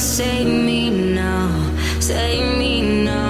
save me now, save me now.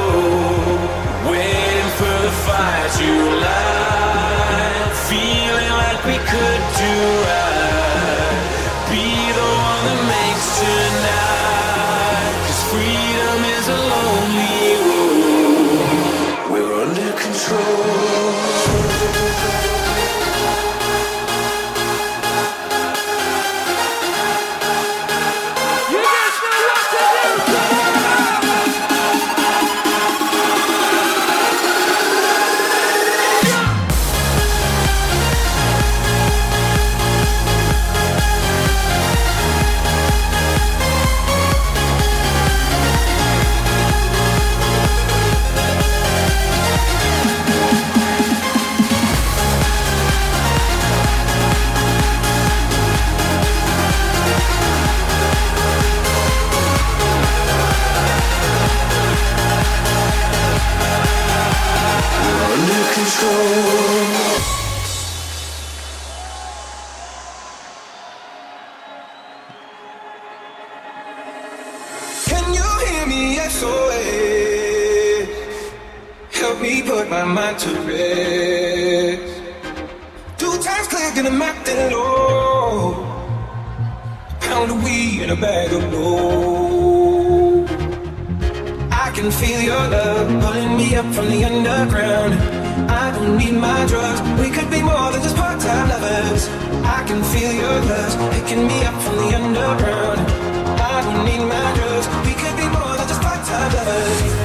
Can you hear me SOS? Help me put my mind to rest. Two times clicking the map then low. Pound of weed in a bag of gold. I can feel your love pulling me up from the underground. I don't need my drugs. We could be more than just part-time lovers. I can feel your lust picking me up from the underground. I would need my drugs. We could be more than just part-time lovers.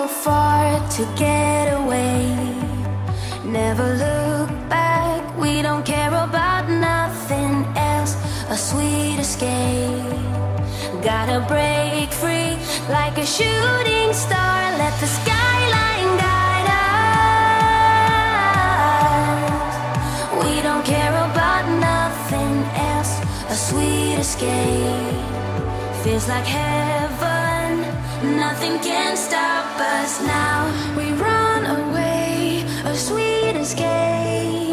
so far to get away. Never look back, we don't care about nothing else. A sweet escape. Gotta break free like a shooting star. Let the skyline guide us. We don't care about nothing else. A sweet escape feels like heaven nothing can stop us now. We run away, a sweet escape.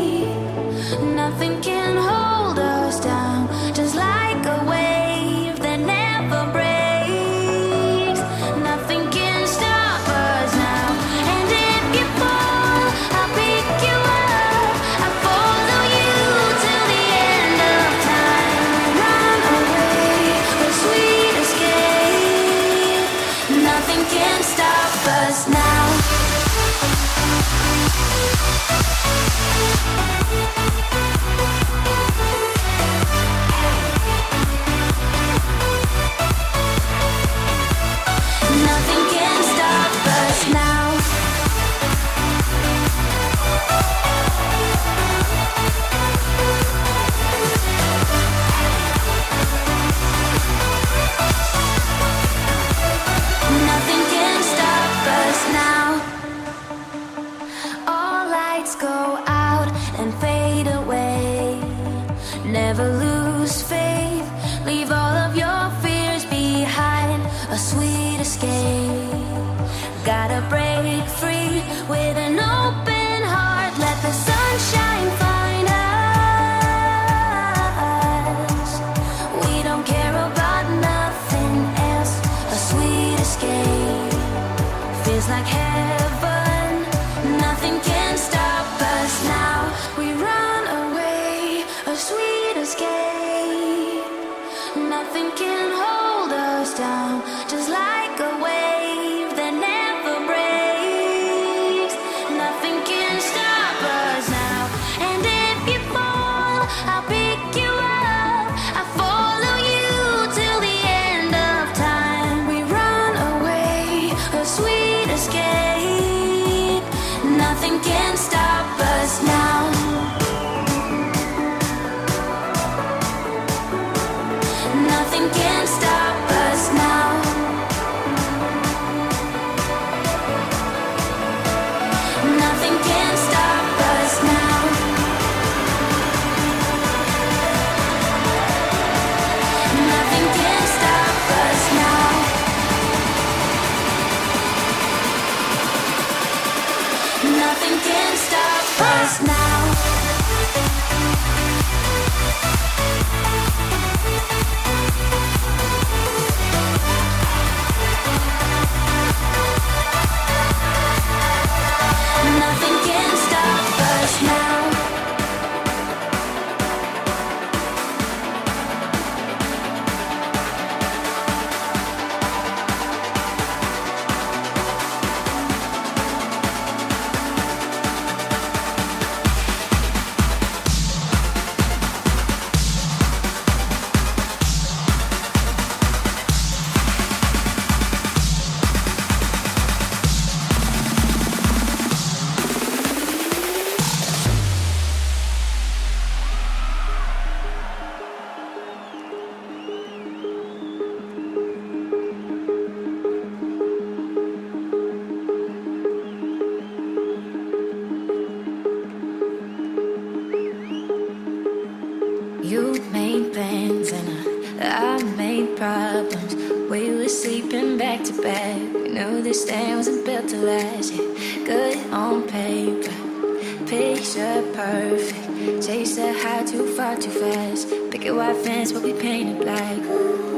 sleeping back to back. We know this thing wasn't built to last. Yeah. Good on paper, picture perfect. Chase the high too far too fast. Pick a white fence, but we painted black.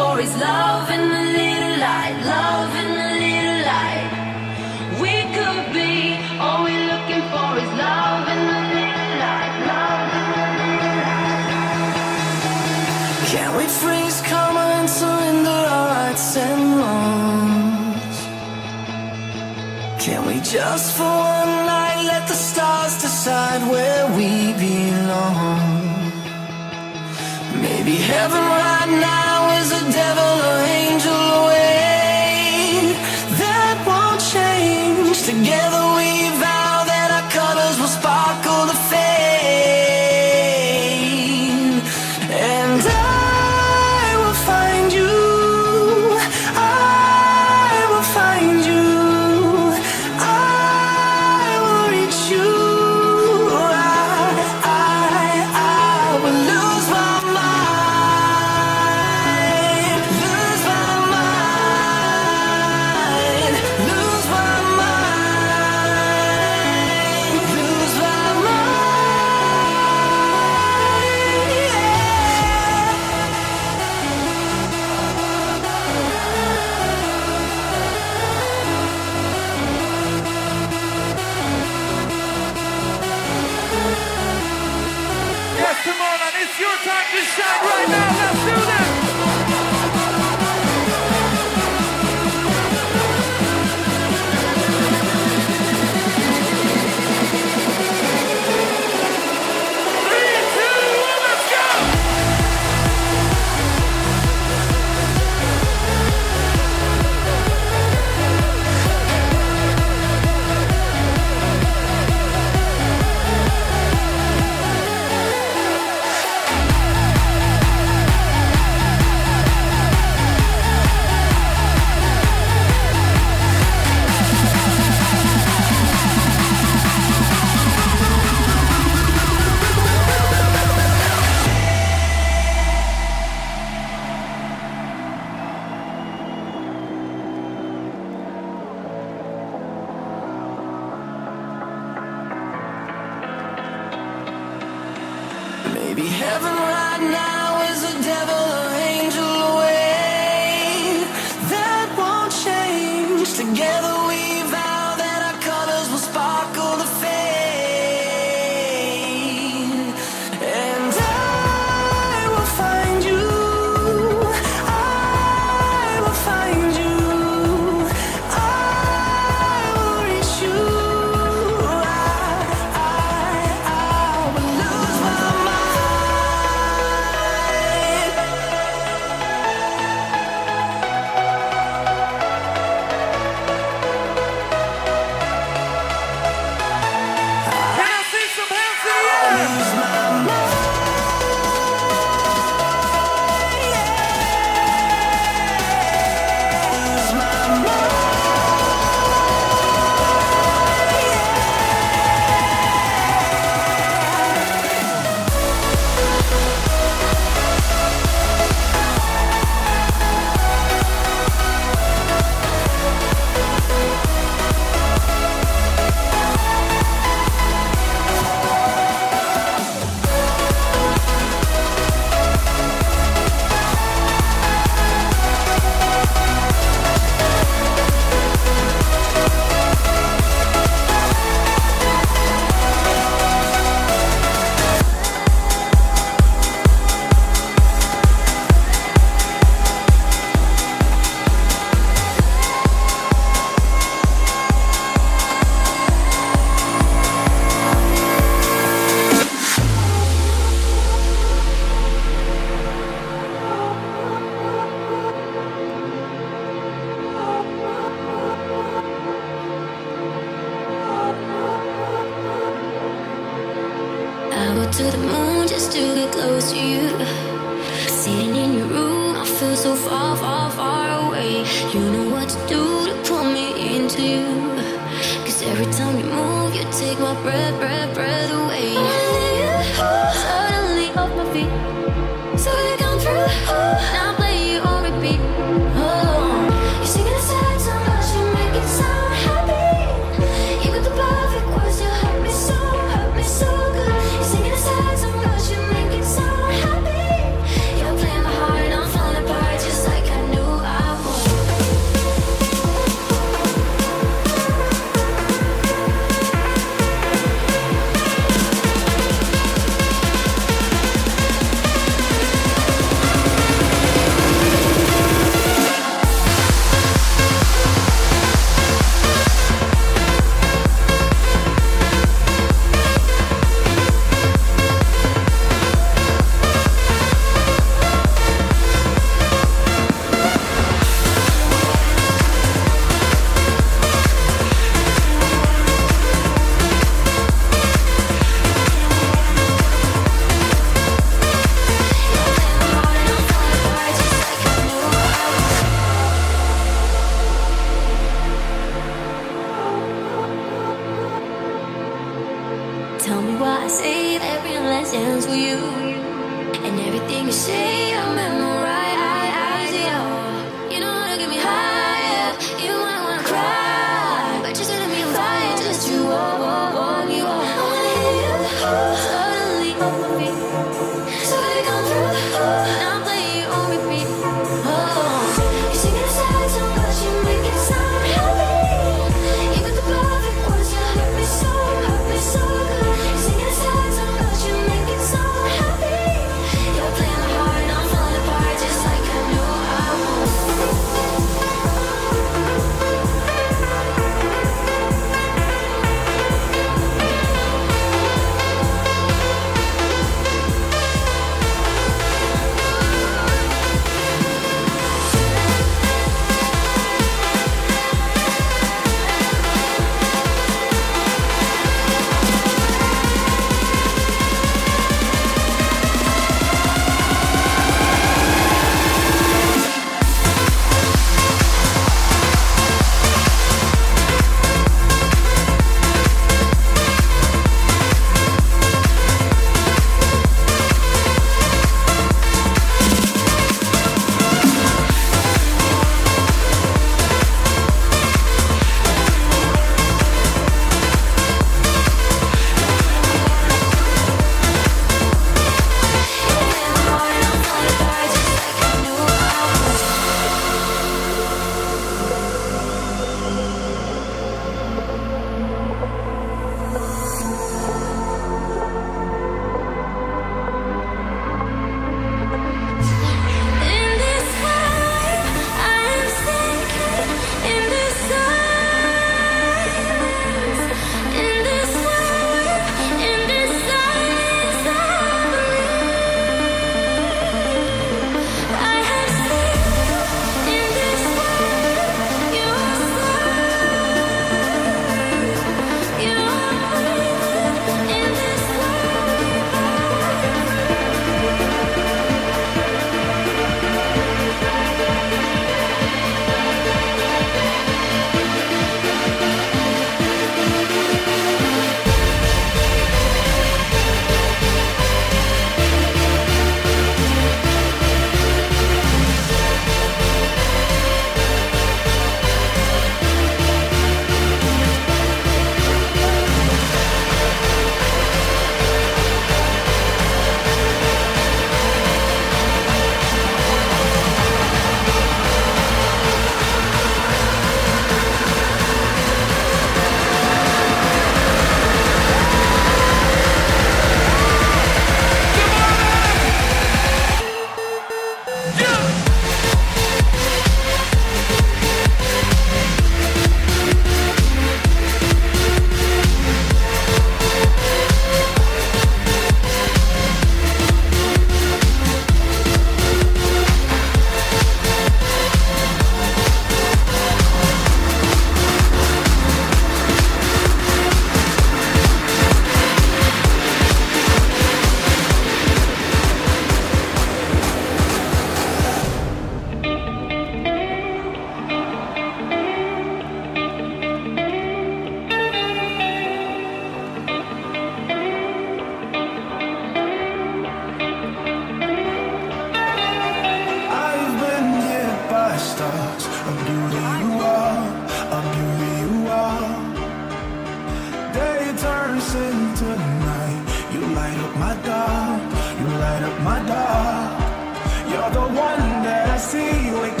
see you again.